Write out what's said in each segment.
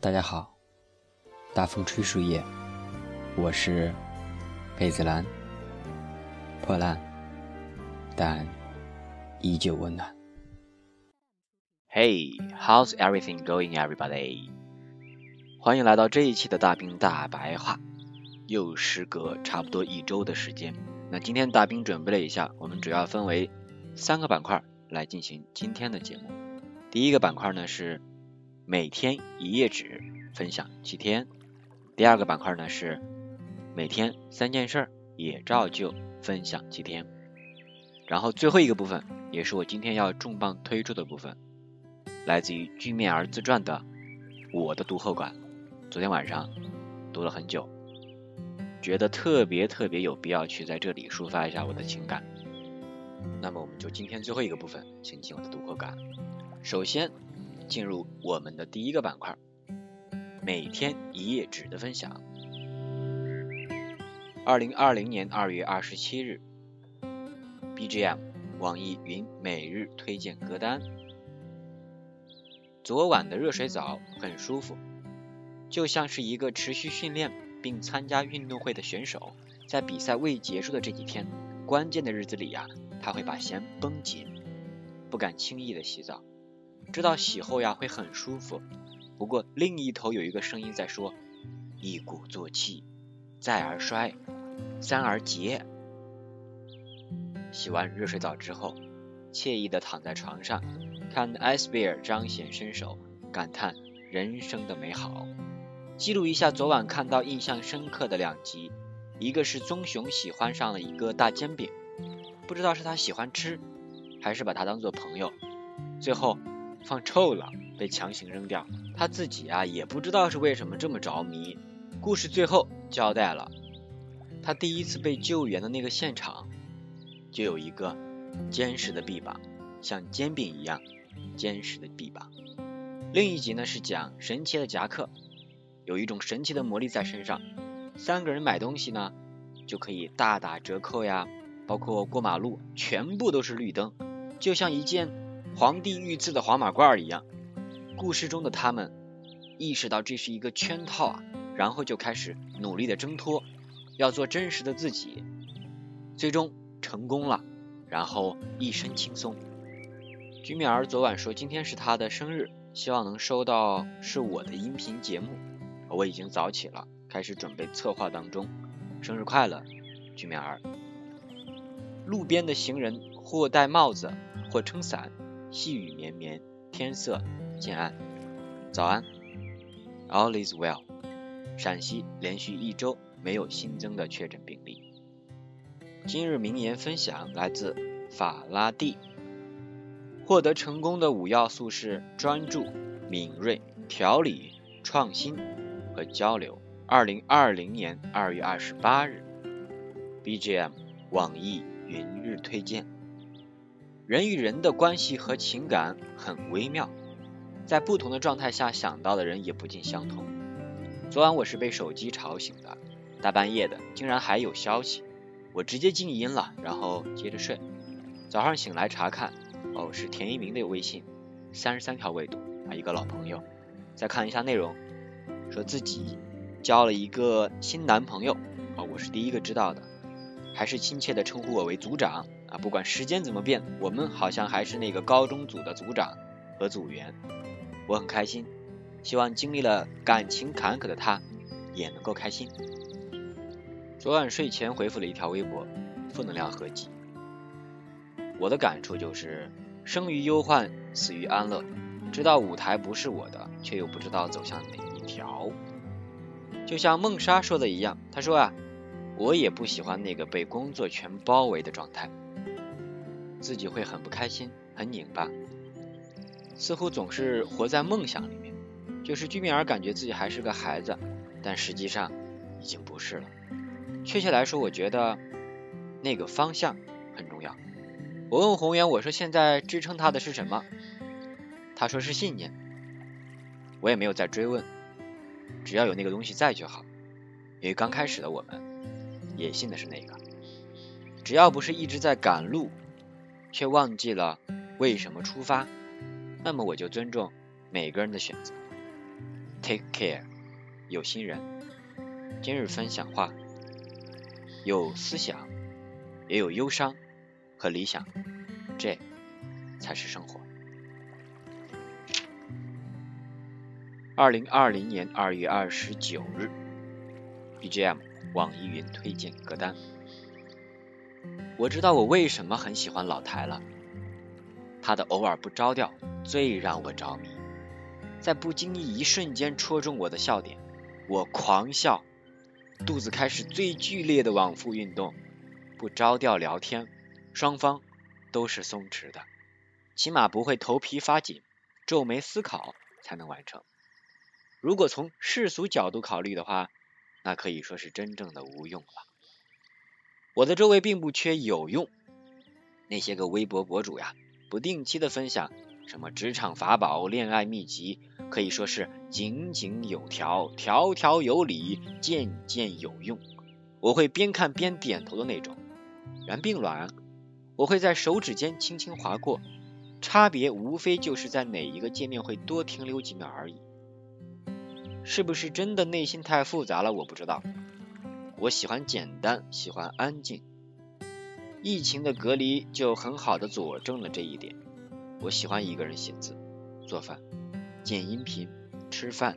大家好，大风吹树叶，我是贝子兰，破烂，但依旧温暖。Hey, how's everything going, everybody？欢迎来到这一期的大兵大白话。又时隔差不多一周的时间，那今天大兵准备了一下，我们主要分为三个板块来进行今天的节目。第一个板块呢是每天一页纸分享七天，第二个板块呢是每天三件事也照旧分享七天，然后最后一个部分也是我今天要重磅推出的部分，来自于居面儿自传的我的读后感。昨天晚上读了很久，觉得特别特别有必要去在这里抒发一下我的情感。那么我们就今天最后一个部分，请进我的读后感。首先进入我们的第一个板块，每天一页纸的分享。二零二零年二月二十七日，BGM 网易云每日推荐歌单。昨晚的热水澡很舒服，就像是一个持续训练并参加运动会的选手，在比赛未结束的这几天关键的日子里呀，他会把弦绷紧，不敢轻易的洗澡。知道洗后呀会很舒服，不过另一头有一个声音在说：“一鼓作气，再而衰，三而竭。”洗完热水澡之后，惬意地躺在床上，看 Ice Bear 彰显身手，感叹人生的美好，记录一下昨晚看到印象深刻的两集，一个是棕熊喜欢上了一个大煎饼，不知道是他喜欢吃，还是把它当做朋友，最后。放臭了，被强行扔掉。他自己啊也不知道是为什么这么着迷。故事最后交代了，他第一次被救援的那个现场，就有一个坚实的臂膀，像煎饼一样坚实的臂膀。另一集呢是讲神奇的夹克，有一种神奇的魔力在身上，三个人买东西呢就可以大打折扣呀，包括过马路全部都是绿灯，就像一件。皇帝御赐的黄马褂一样，故事中的他们意识到这是一个圈套啊，然后就开始努力的挣脱，要做真实的自己，最终成功了，然后一身轻松。居米儿昨晚说今天是他的生日，希望能收到是我的音频节目，我已经早起了，开始准备策划当中。生日快乐，居米儿。路边的行人或戴帽子，或撑伞。细雨绵绵，天色渐暗。早安，All is well。陕西连续一周没有新增的确诊病例。今日名言分享来自法拉第。获得成功的五要素是专注、敏锐、条理、创新和交流。二零二零年二月二十八日，BGM 网易云日推荐。人与人的关系和情感很微妙，在不同的状态下想到的人也不尽相同。昨晚我是被手机吵醒的，大半夜的竟然还有消息，我直接静音了，然后接着睡。早上醒来查看，哦，是田一鸣的微信，三十三条未读啊，一个老朋友。再看一下内容，说自己交了一个新男朋友，哦，我是第一个知道的，还是亲切的称呼我为组长。啊，不管时间怎么变，我们好像还是那个高中组的组长和组员，我很开心，希望经历了感情坎坷的他也能够开心。昨晚睡前回复了一条微博，负能量合集。我的感触就是，生于忧患，死于安乐。知道舞台不是我的，却又不知道走向哪一条。就像梦莎说的一样，她说啊，我也不喜欢那个被工作全包围的状态。自己会很不开心，很拧巴，似乎总是活在梦想里面。就是居民儿感觉自己还是个孩子，但实际上已经不是了。确切来说，我觉得那个方向很重要。我问宏源，我说现在支撑他的是什么？他说是信念。我也没有再追问，只要有那个东西在就好。因为刚开始的我们也信的是那个，只要不是一直在赶路。却忘记了为什么出发，那么我就尊重每个人的选择。Take care，有心人。今日分享话，有思想，也有忧伤和理想，这才是生活。二零二零年二月二十九日，BGM 网易云推荐歌单。我知道我为什么很喜欢老台了，他的偶尔不着调最让我着迷。在不经意一瞬间戳中我的笑点，我狂笑，肚子开始最剧烈的往复运动。不着调聊天，双方都是松弛的，起码不会头皮发紧、皱眉思考才能完成。如果从世俗角度考虑的话，那可以说是真正的无用了。我的周围并不缺有用，那些个微博博主呀，不定期的分享。什么职场法宝、恋爱秘籍，可以说是井井有条、条条有理、件件有用。我会边看边点头的那种。然并卵，我会在手指间轻轻划过，差别无非就是在哪一个界面会多停留几秒而已。是不是真的内心太复杂了？我不知道。我喜欢简单，喜欢安静。疫情的隔离就很好的佐证了这一点。我喜欢一个人写字、做饭、剪音频、吃饭、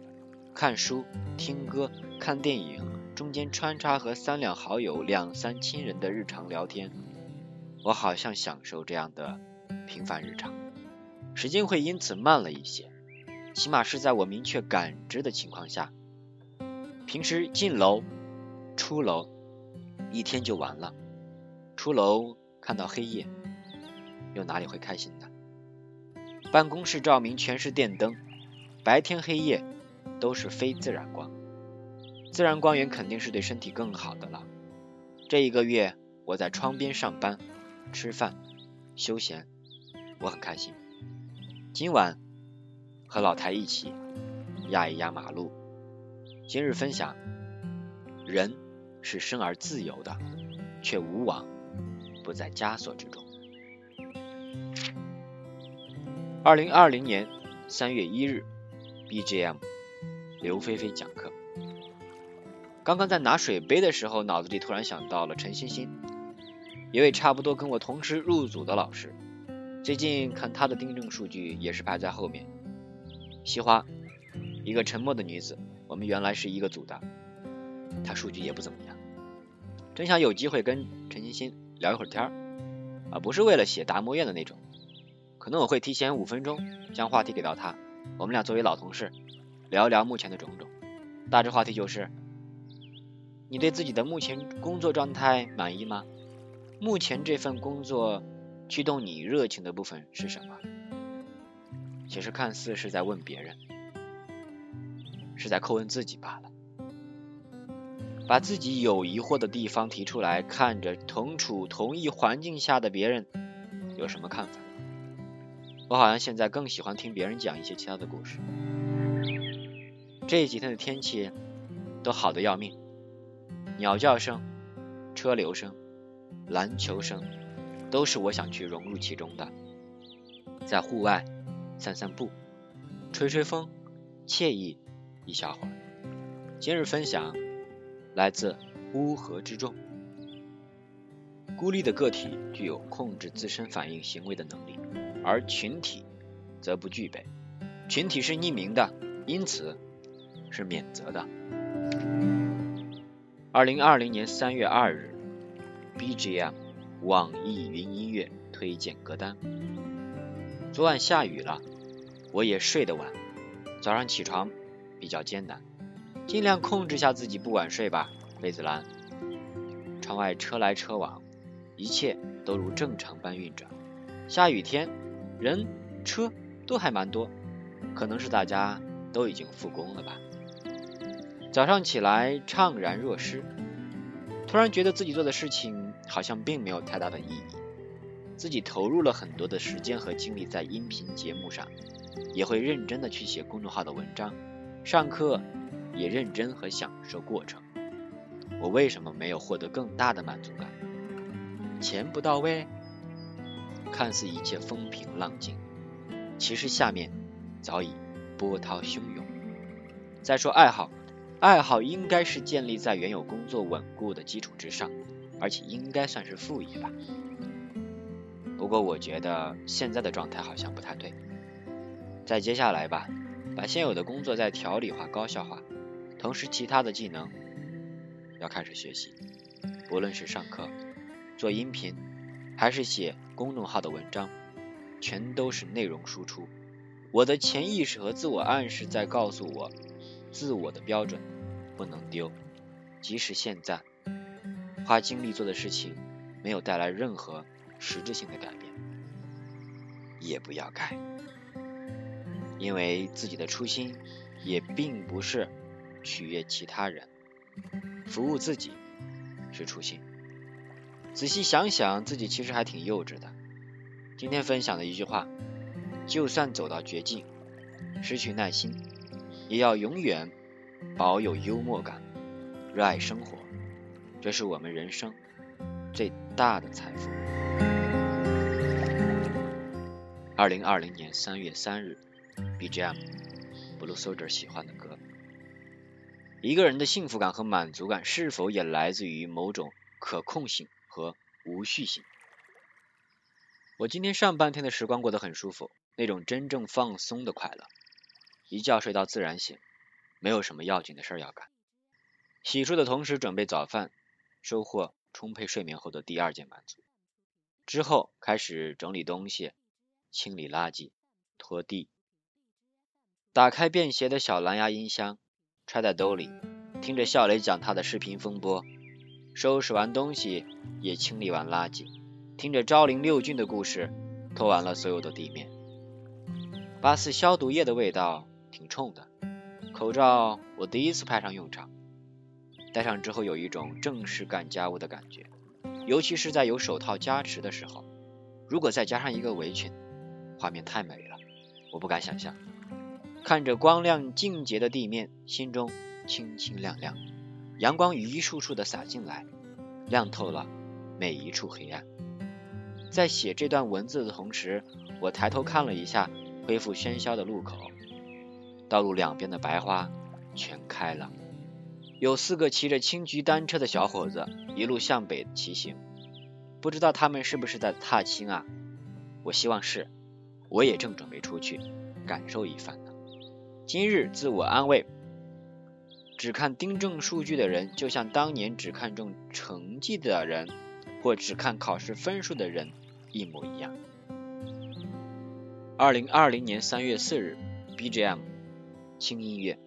看书、听歌、看电影，中间穿插和三两好友、两三亲人的日常聊天。我好像享受这样的平凡日常，时间会因此慢了一些，起码是在我明确感知的情况下。平时进楼、出楼，一天就完了。出楼看到黑夜，又哪里会开心呢？办公室照明全是电灯，白天黑夜都是非自然光，自然光源肯定是对身体更好的了。这一个月我在窗边上班、吃饭、休闲，我很开心。今晚和老台一起压一压马路。今日分享：人是生而自由的，却无往不在枷锁之中。二零二零年三月一日，BGM，刘菲菲讲课。刚刚在拿水杯的时候，脑子里突然想到了陈欣欣，一位差不多跟我同时入组的老师。最近看她的订正数据也是排在后面。西花，一个沉默的女子，我们原来是一个组的，他数据也不怎么样。真想有机会跟陈欣欣聊一会儿天儿，啊，不是为了写达摩院的那种。可能我会提前五分钟将话题给到他，我们俩作为老同事，聊一聊目前的种种。大致话题就是：你对自己的目前工作状态满意吗？目前这份工作驱动你热情的部分是什么？其实看似是在问别人，是在叩问自己罢了。把自己有疑惑的地方提出来，看着同处同一环境下的别人有什么看法。我好像现在更喜欢听别人讲一些其他的故事。这几天的天气都好的要命，鸟叫声、车流声、篮球声，都是我想去融入其中的。在户外散散步、吹吹风，惬意一小会儿。今日分享来自乌合之众。孤立的个体具有控制自身反应行为的能力。而群体则不具备，群体是匿名的，因此是免责的。二零二零年三月二日，BGM 网易云音乐推荐歌单。昨晚下雨了，我也睡得晚，早上起床比较艰难，尽量控制下自己不晚睡吧。贝子兰，窗外车来车往，一切都如正常般运转。下雨天。人、车都还蛮多，可能是大家都已经复工了吧。早上起来怅然若失，突然觉得自己做的事情好像并没有太大的意义。自己投入了很多的时间和精力在音频节目上，也会认真的去写公众号的文章，上课也认真和享受过程。我为什么没有获得更大的满足感？钱不到位？看似一切风平浪静，其实下面早已波涛汹涌。再说爱好，爱好应该是建立在原有工作稳固的基础之上，而且应该算是副业吧。不过我觉得现在的状态好像不太对。再接下来吧，把现有的工作再条理化、高效化，同时其他的技能要开始学习，不论是上课、做音频，还是写公众号的文章，全都是内容输出。我的潜意识和自我暗示在告诉我，自我的标准不能丢，即使现在花精力做的事情没有带来任何实质性的改变，也不要改，因为自己的初心也并不是取悦其他人，服务自己是初心。仔细想想，自己其实还挺幼稚的。今天分享的一句话。就算走到绝境，失去耐心，也要永远保有幽默感，热爱生活，这是我们人生最大的财富。二零二零年三月三日，BGM，Blue Soldier 喜欢的歌。一个人的幸福感和满足感，是否也来自于某种可控性和无序性？我今天上半天的时光过得很舒服。那种真正放松的快乐，一觉睡到自然醒，没有什么要紧的事儿要干。洗漱的同时准备早饭，收获充沛睡眠后的第二件满足。之后开始整理东西，清理垃圾，拖地。打开便携的小蓝牙音箱，揣在兜里，听着笑雷讲他的视频风波。收拾完东西，也清理完垃圾，听着昭陵六郡的故事，拖完了所有的地面。八四消毒液的味道挺冲的，口罩我第一次派上用场，戴上之后有一种正式干家务的感觉，尤其是在有手套加持的时候，如果再加上一个围裙，画面太美了，我不敢想象。看着光亮净洁的地面，心中清清亮亮，阳光一束束的洒进来，亮透了每一处黑暗。在写这段文字的同时，我抬头看了一下。恢复喧嚣的路口，道路两边的白花全开了。有四个骑着青桔单车的小伙子一路向北骑行，不知道他们是不是在踏青啊？我希望是，我也正准备出去感受一番呢。今日自我安慰：只看订正数据的人，就像当年只看重成绩的人，或只看考试分数的人一模一样。二零二零年三月四日，BGM，轻音乐。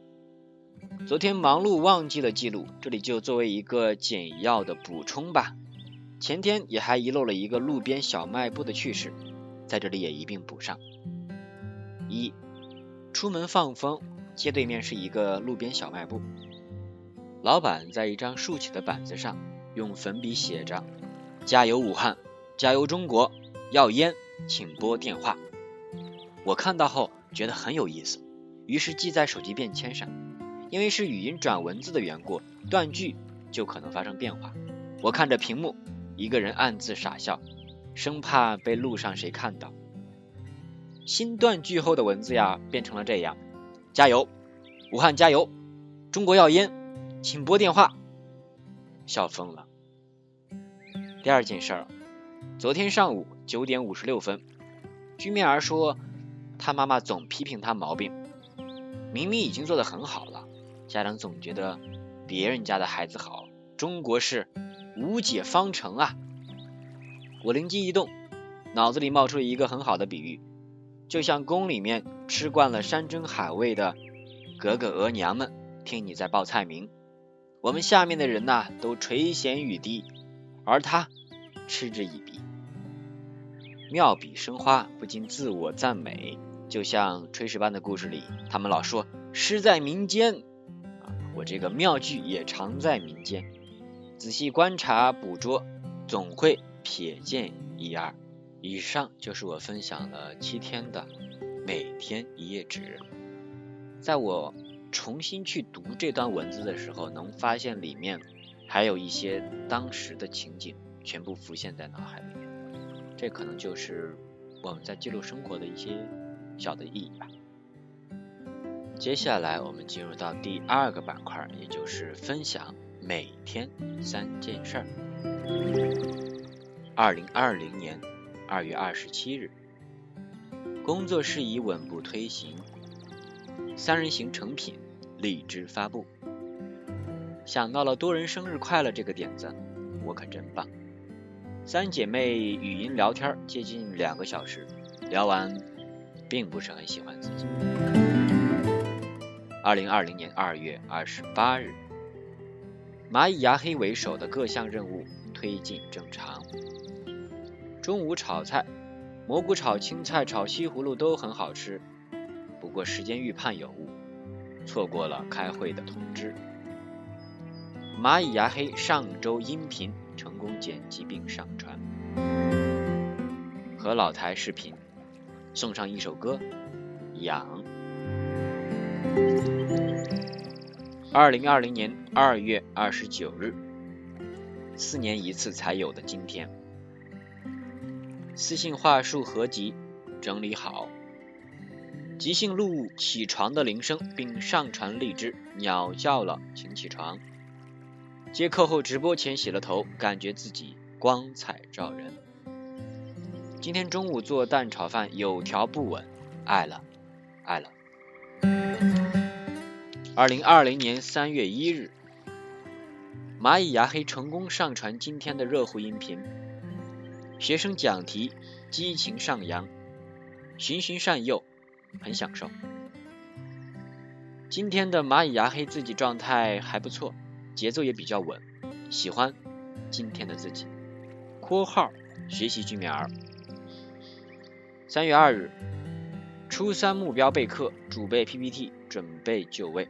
昨天忙碌忘记了记录，这里就作为一个简要的补充吧。前天也还遗漏了一个路边小卖部的趣事，在这里也一并补上。一，出门放风，街对面是一个路边小卖部，老板在一张竖起的板子上用粉笔写着：“加油武汉，加油中国，要烟请拨电话。”我看到后觉得很有意思，于是记在手机便签上。因为是语音转文字的缘故，断句就可能发生变化。我看着屏幕，一个人暗自傻笑，生怕被路上谁看到。新断句后的文字呀，变成了这样：加油，武汉加油，中国要烟，请拨电话。笑疯了。第二件事儿，昨天上午九点五十六分，居面儿说。他妈妈总批评他毛病，明明已经做得很好了，家长总觉得别人家的孩子好。中国是无解方程啊！我灵机一动，脑子里冒出了一个很好的比喻，就像宫里面吃惯了山珍海味的格格额娘们，听你在报菜名，我们下面的人呐都垂涎欲滴，而他嗤之以鼻，妙笔生花，不禁自我赞美。就像炊事班的故事里，他们老说诗在民间啊，我这个妙句也常在民间。仔细观察捕捉，总会瞥见一二。以上就是我分享了七天的每天一页纸。在我重新去读这段文字的时候，能发现里面还有一些当时的情景全部浮现在脑海里面。这可能就是我们在记录生活的一些。小的意义吧。接下来我们进入到第二个板块，也就是分享每天三件事儿。二零二零年二月二十七日，工作事宜稳步推行，三人行成品，荔枝发布。想到了多人生日快乐这个点子，我可真棒。三姐妹语音聊天接近两个小时，聊完并不是很喜欢自己。二零二零年二月二十八日，蚂蚁牙黑为首的各项任务推进正常。中午炒菜，蘑菇炒青菜炒西葫芦都很好吃，不过时间预判有误，错过了开会的通知。蚂蚁牙黑上周音频成功剪辑并上传，和老台视频送上一首歌《痒》。二零二零年二月二十九日，四年一次才有的今天，私信话术合集整理好，即兴录起床的铃声，并上传荔枝。鸟叫了，请起床。接课后直播前洗了头，感觉自己光彩照人。今天中午做蛋炒饭，有条不紊，爱了，爱了。二零二零年三月一日，蚂蚁牙黑成功上传今天的热乎音频。学生讲题，激情上扬，循循善诱，很享受。今天的蚂蚁牙黑自己状态还不错，节奏也比较稳，喜欢今天的自己。括号学习居民儿。三月二日。初三目标备课，主备 PPT，准备就位，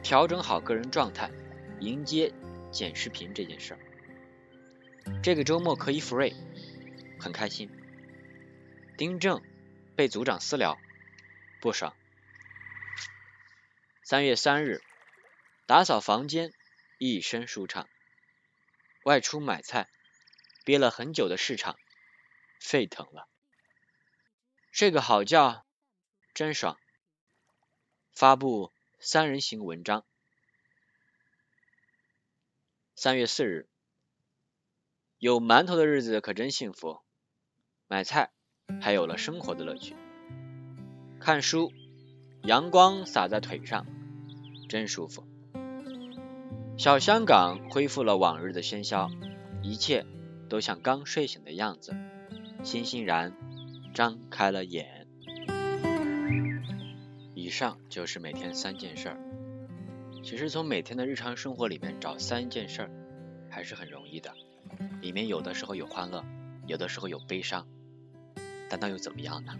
调整好个人状态，迎接剪视频这件事儿。这个周末可以 free，很开心。丁正被组长私聊，不爽。三月三日，打扫房间，一身舒畅。外出买菜，憋了很久的市场，沸腾了。睡个好觉，真爽。发布三人行文章。三月四日，有馒头的日子可真幸福。买菜还有了生活的乐趣。看书，阳光洒在腿上，真舒服。小香港恢复了往日的喧嚣，一切都像刚睡醒的样子，欣欣然。张开了眼。以上就是每天三件事儿。其实从每天的日常生活里面找三件事儿还是很容易的。里面有的时候有欢乐，有的时候有悲伤，但那又怎么样呢？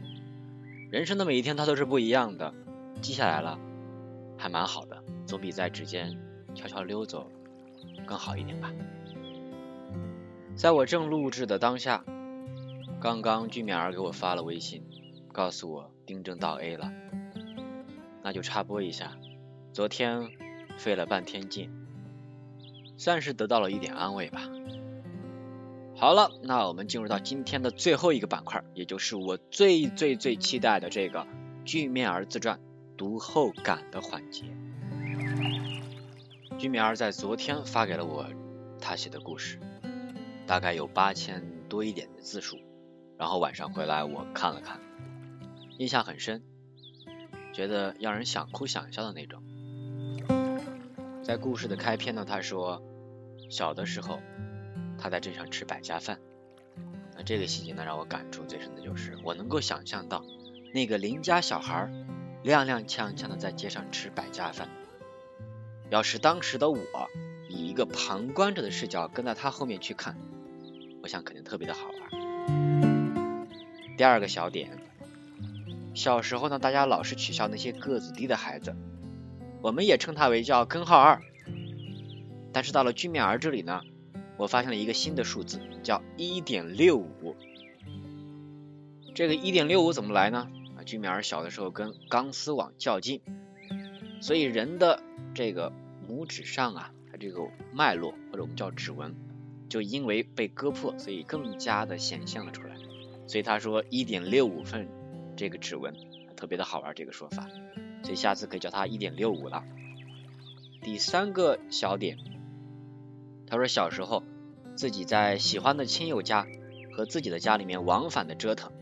人生的每一天它都是不一样的。记下来了，还蛮好的，总比在指尖悄悄溜走更好一点吧。在我正录制的当下。刚刚居免儿给我发了微信，告诉我丁正到 A 了，那就插播一下，昨天费了半天劲，算是得到了一点安慰吧。好了，那我们进入到今天的最后一个板块，也就是我最最最期待的这个居面儿自传读后感的环节。居面儿在昨天发给了我他写的故事，大概有八千多一点的字数。然后晚上回来我看了看，印象很深，觉得让人想哭想笑的那种。在故事的开篇呢，他说小的时候他在镇上吃百家饭，那这个细节呢让我感触最深的就是，我能够想象到那个邻家小孩踉踉跄跄的在街上吃百家饭，要是当时的我以一个旁观者的视角跟在他后面去看，我想肯定特别的好玩。第二个小点，小时候呢，大家老是取笑那些个子低的孩子，我们也称他为叫根号二。但是到了居面儿这里呢，我发现了一个新的数字，叫一点六五。这个一点六五怎么来呢？啊，居面儿小的时候跟钢丝网较劲，所以人的这个拇指上啊，它这个脉络或者我们叫指纹，就因为被割破，所以更加的显现了出来。所以他说一点六五份这个指纹特别的好玩这个说法，所以下次可以叫他一点六五了。第三个小点，他说小时候自己在喜欢的亲友家和自己的家里面往返的折腾，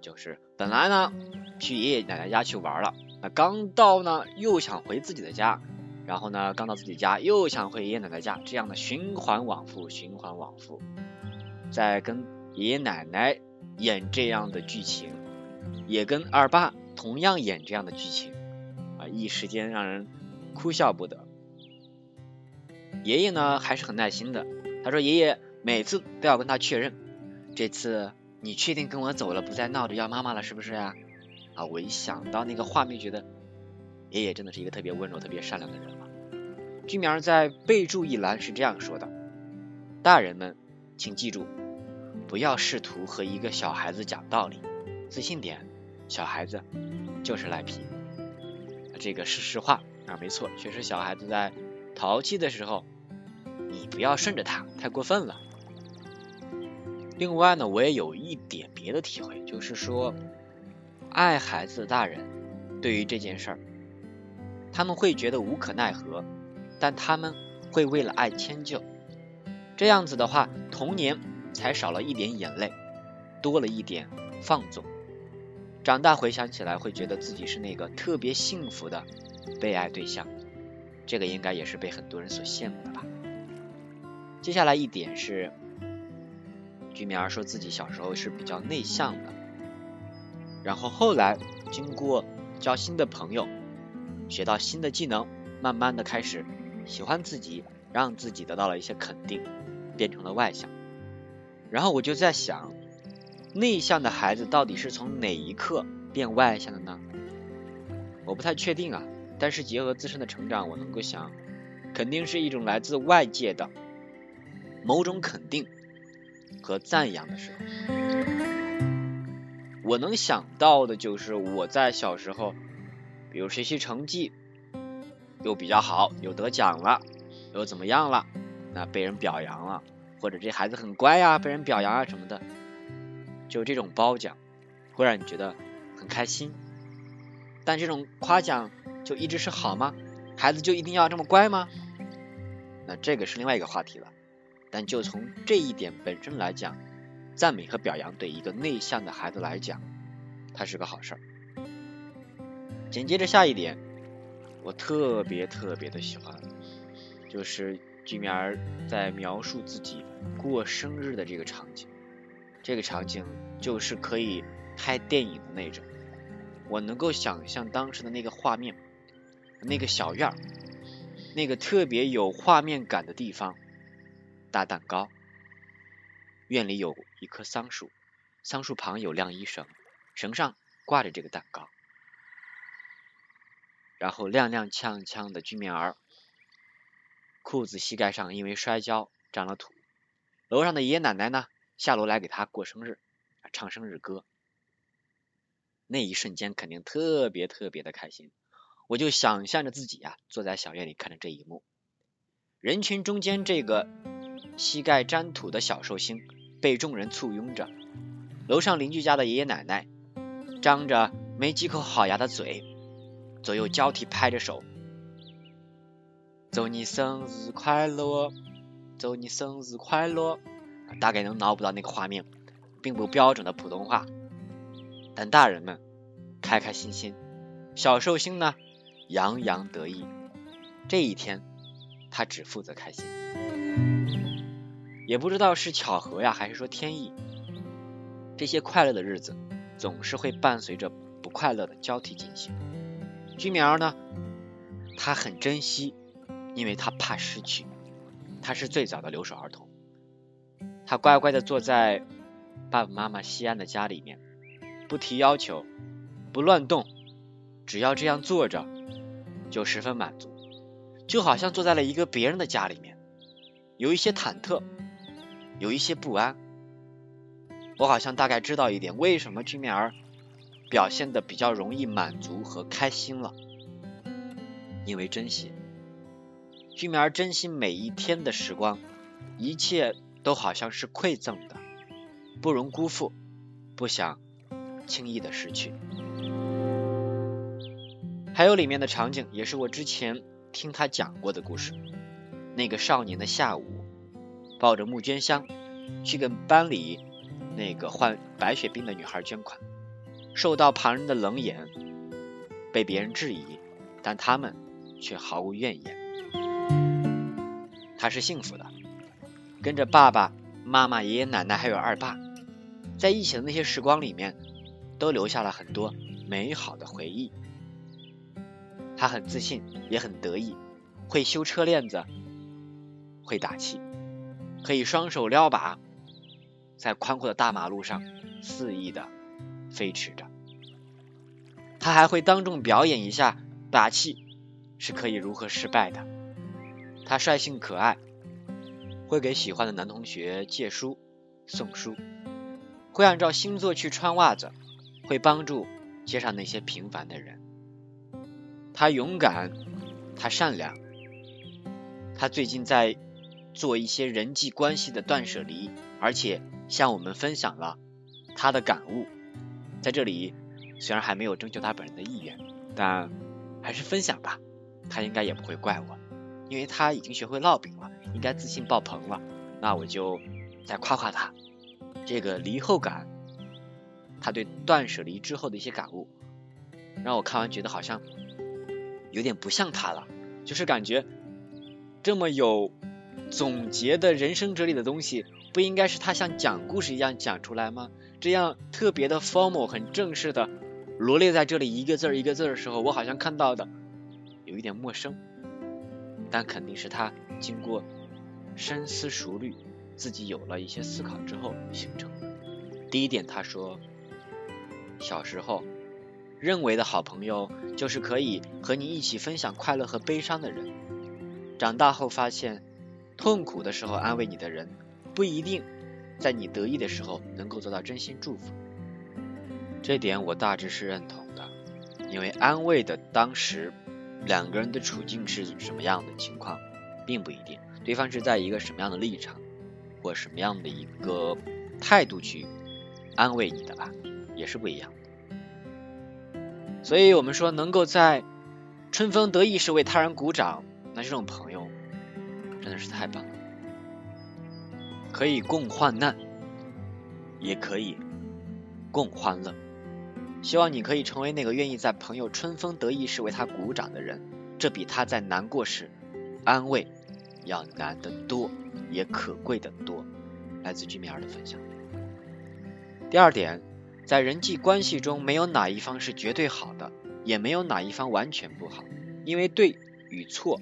就是本来呢去爷爷奶奶家去玩了，那刚到呢又想回自己的家，然后呢刚到自己家又想回爷爷奶奶家，这样的循环往复，循环往复，在跟爷爷奶奶演这样的剧情，也跟二爸同样演这样的剧情，啊一时间让人。哭笑不得。爷爷呢还是很耐心的，他说爷爷每次都要跟他确认，这次你确定跟我走了，不再闹着要妈妈了，是不是呀？啊，我一想到那个画面，觉得爷爷真的是一个特别温柔、特别善良的人了。居民在备注一栏是这样说的：大人们，请记住，不要试图和一个小孩子讲道理，自信点，小孩子就是赖皮。这个是实话。啊，没错，确实小孩子在淘气的时候，你不要顺着他，太过分了。另外呢，我也有一点别的体会，就是说，爱孩子的大人对于这件事儿，他们会觉得无可奈何，但他们会为了爱迁就。这样子的话，童年才少了一点眼泪，多了一点放纵。长大回想起来，会觉得自己是那个特别幸福的。被爱对象，这个应该也是被很多人所羡慕的吧。接下来一点是，居民儿说自己小时候是比较内向的，然后后来经过交新的朋友，学到新的技能，慢慢的开始喜欢自己，让自己得到了一些肯定，变成了外向。然后我就在想，内向的孩子到底是从哪一刻变外向的呢？我不太确定啊。但是结合自身的成长，我能够想，肯定是一种来自外界的某种肯定和赞扬的时候。我能想到的就是我在小时候，比如学习成绩又比较好，又得奖了，又怎么样了，那被人表扬了，或者这孩子很乖呀，被人表扬啊什么的，就这种褒奖会让你觉得很开心。但这种夸奖。就一直是好吗？孩子就一定要这么乖吗？那这个是另外一个话题了。但就从这一点本身来讲，赞美和表扬对一个内向的孩子来讲，它是个好事儿。紧接着下一点，我特别特别的喜欢，就是居民儿在描述自己过生日的这个场景。这个场景就是可以拍电影的那种，我能够想象当时的那个画面。那个小院儿，那个特别有画面感的地方，大蛋糕，院里有一棵桑树，桑树旁有晾衣绳，绳上挂着这个蛋糕，然后踉踉跄跄的居民儿，裤子膝盖上因为摔跤沾了土，楼上的爷爷奶奶呢下楼来给他过生日，唱生日歌，那一瞬间肯定特别特别的开心。我就想象着自己呀，坐在小院里看着这一幕，人群中间这个膝盖沾土的小寿星被众人簇拥着，楼上邻居家的爷爷奶奶张着没几口好牙的嘴，左右交替拍着手，祝你生日快乐，祝你生日快乐，大概能脑补到那个画面，并不标准的普通话，但大人们开开心心，小寿星呢？洋洋得意，这一天他只负责开心，也不知道是巧合呀，还是说天意。这些快乐的日子总是会伴随着不快乐的交替进行。居苗呢，他很珍惜，因为他怕失去。他是最早的留守儿童，他乖乖的坐在爸爸妈妈西安的家里面，不提要求，不乱动，只要这样坐着。就十分满足，就好像坐在了一个别人的家里面，有一些忐忑，有一些不安。我好像大概知道一点，为什么居民儿表现的比较容易满足和开心了，因为珍惜。居民儿珍惜每一天的时光，一切都好像是馈赠的，不容辜负，不想轻易的失去。还有里面的场景也是我之前听他讲过的故事。那个少年的下午，抱着募捐箱去跟班里那个患白血病的女孩捐款，受到旁人的冷眼，被别人质疑，但他们却毫无怨言。他是幸福的，跟着爸爸妈妈、爷爷奶奶还有二爸，在一起的那些时光里面，都留下了很多美好的回忆。他很自信，也很得意，会修车链子。会打气，可以双手撩把，在宽阔的大马路上肆意的飞驰着。他还会当众表演一下打气是可以如何失败的。他率性可爱，会给喜欢的男同学借书送书，会按照星座去穿袜子，会帮助街上那些平凡的人。他勇敢，他善良，他最近在。做一些人际关系的断舍离，而且向我们分享了他的感悟。在这里，虽然还没有征求他本人的意愿，但还是分享吧。他应该也不会怪我，因为他已经学会烙饼了，应该自信爆棚了。那我就再夸夸他。这个离后感，他对断舍离之后的一些感悟，让我看完觉得好像有点不像他了，就是感觉这么有。总结的人生哲理的东西，不应该是他像讲故事一样讲出来吗？这样特别的 formal 很正式的罗列在这里一个字儿一个字儿的时候，我好像看到的有一点陌生，但肯定是他经过深思熟虑，自己有了一些思考之后形成的。第一点，他说，小时候认为的好朋友就是可以和你一起分享快乐和悲伤的人，长大后发现。痛苦的时候安慰你的人，不一定在你得意的时候能够做到真心祝福。这点我大致是认同的，因为安慰的当时两个人的处境是什么样的情况，并不一定对方是在一个什么样的立场或什么样的一个态度去安慰你的吧，也是不一样。所以我们说，能够在春风得意时为他人鼓掌，那这种朋友。真的是太棒了，可以共患难，也可以共欢乐。希望你可以成为那个愿意在朋友春风得意时为他鼓掌的人，这比他在难过时安慰要难得多，也可贵得多。来自居民儿的分享。第二点，在人际关系中，没有哪一方是绝对好的，也没有哪一方完全不好，因为对与错，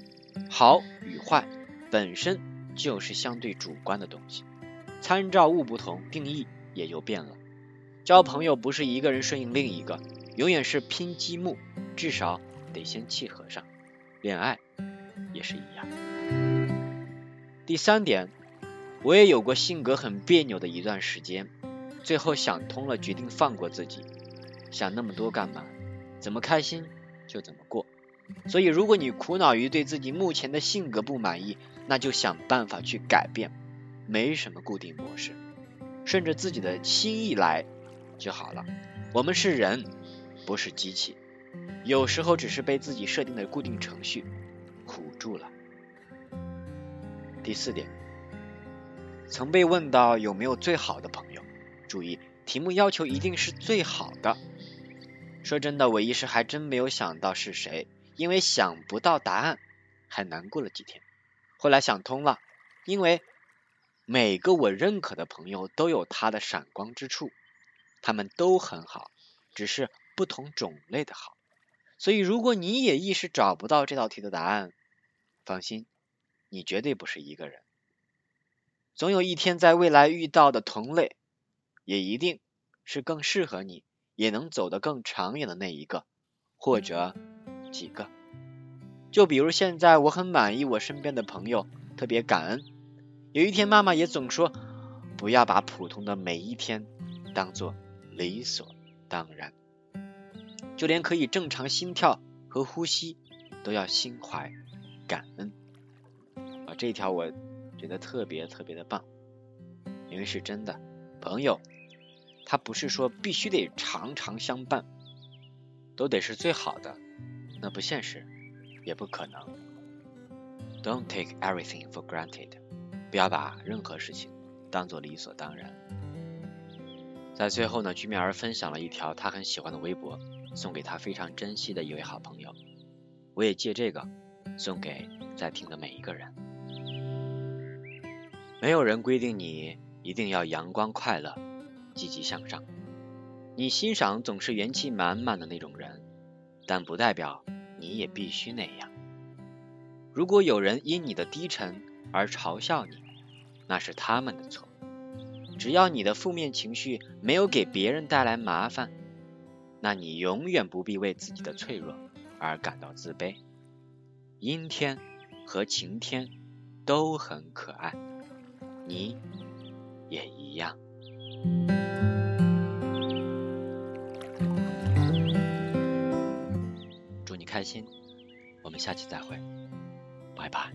好与坏。本身就是相对主观的东西，参照物不同，定义也就变了。交朋友不是一个人顺应另一个，永远是拼积木，至少得先契合上。恋爱也是一样。第三点，我也有过性格很别扭的一段时间，最后想通了，决定放过自己。想那么多干嘛？怎么开心就怎么过。所以，如果你苦恼于对自己目前的性格不满意，那就想办法去改变，没什么固定模式，顺着自己的心意来就好了。我们是人，不是机器，有时候只是被自己设定的固定程序苦住了。第四点，曾被问到有没有最好的朋友，注意题目要求一定是最好的。说真的，我一时还真没有想到是谁，因为想不到答案，还难过了几天。后来想通了，因为每个我认可的朋友都有他的闪光之处，他们都很好，只是不同种类的好。所以如果你也一时找不到这道题的答案，放心，你绝对不是一个人。总有一天在未来遇到的同类，也一定是更适合你，也能走得更长远的那一个，或者几个。就比如现在，我很满意我身边的朋友，特别感恩。有一天，妈妈也总说，不要把普通的每一天当做理所当然，就连可以正常心跳和呼吸，都要心怀感恩。啊，这一条我觉得特别特别的棒，因为是真的，朋友他不是说必须得常常相伴，都得是最好的。那不现实，也不可能。Don't take everything for granted，不要把任何事情当做理所当然。在最后呢，居米儿分享了一条他很喜欢的微博，送给他非常珍惜的一位好朋友。我也借这个送给在听的每一个人。没有人规定你一定要阳光快乐、积极向上。你欣赏总是元气满满的那种人，但不代表你也必须那样。如果有人因你的低沉而嘲笑你，那是他们的错。只要你的负面情绪没有给别人带来麻烦，那你永远不必为自己的脆弱而感到自卑。阴天和晴天都很可爱，你也一样。祝你开心，我们下期再会，拜拜。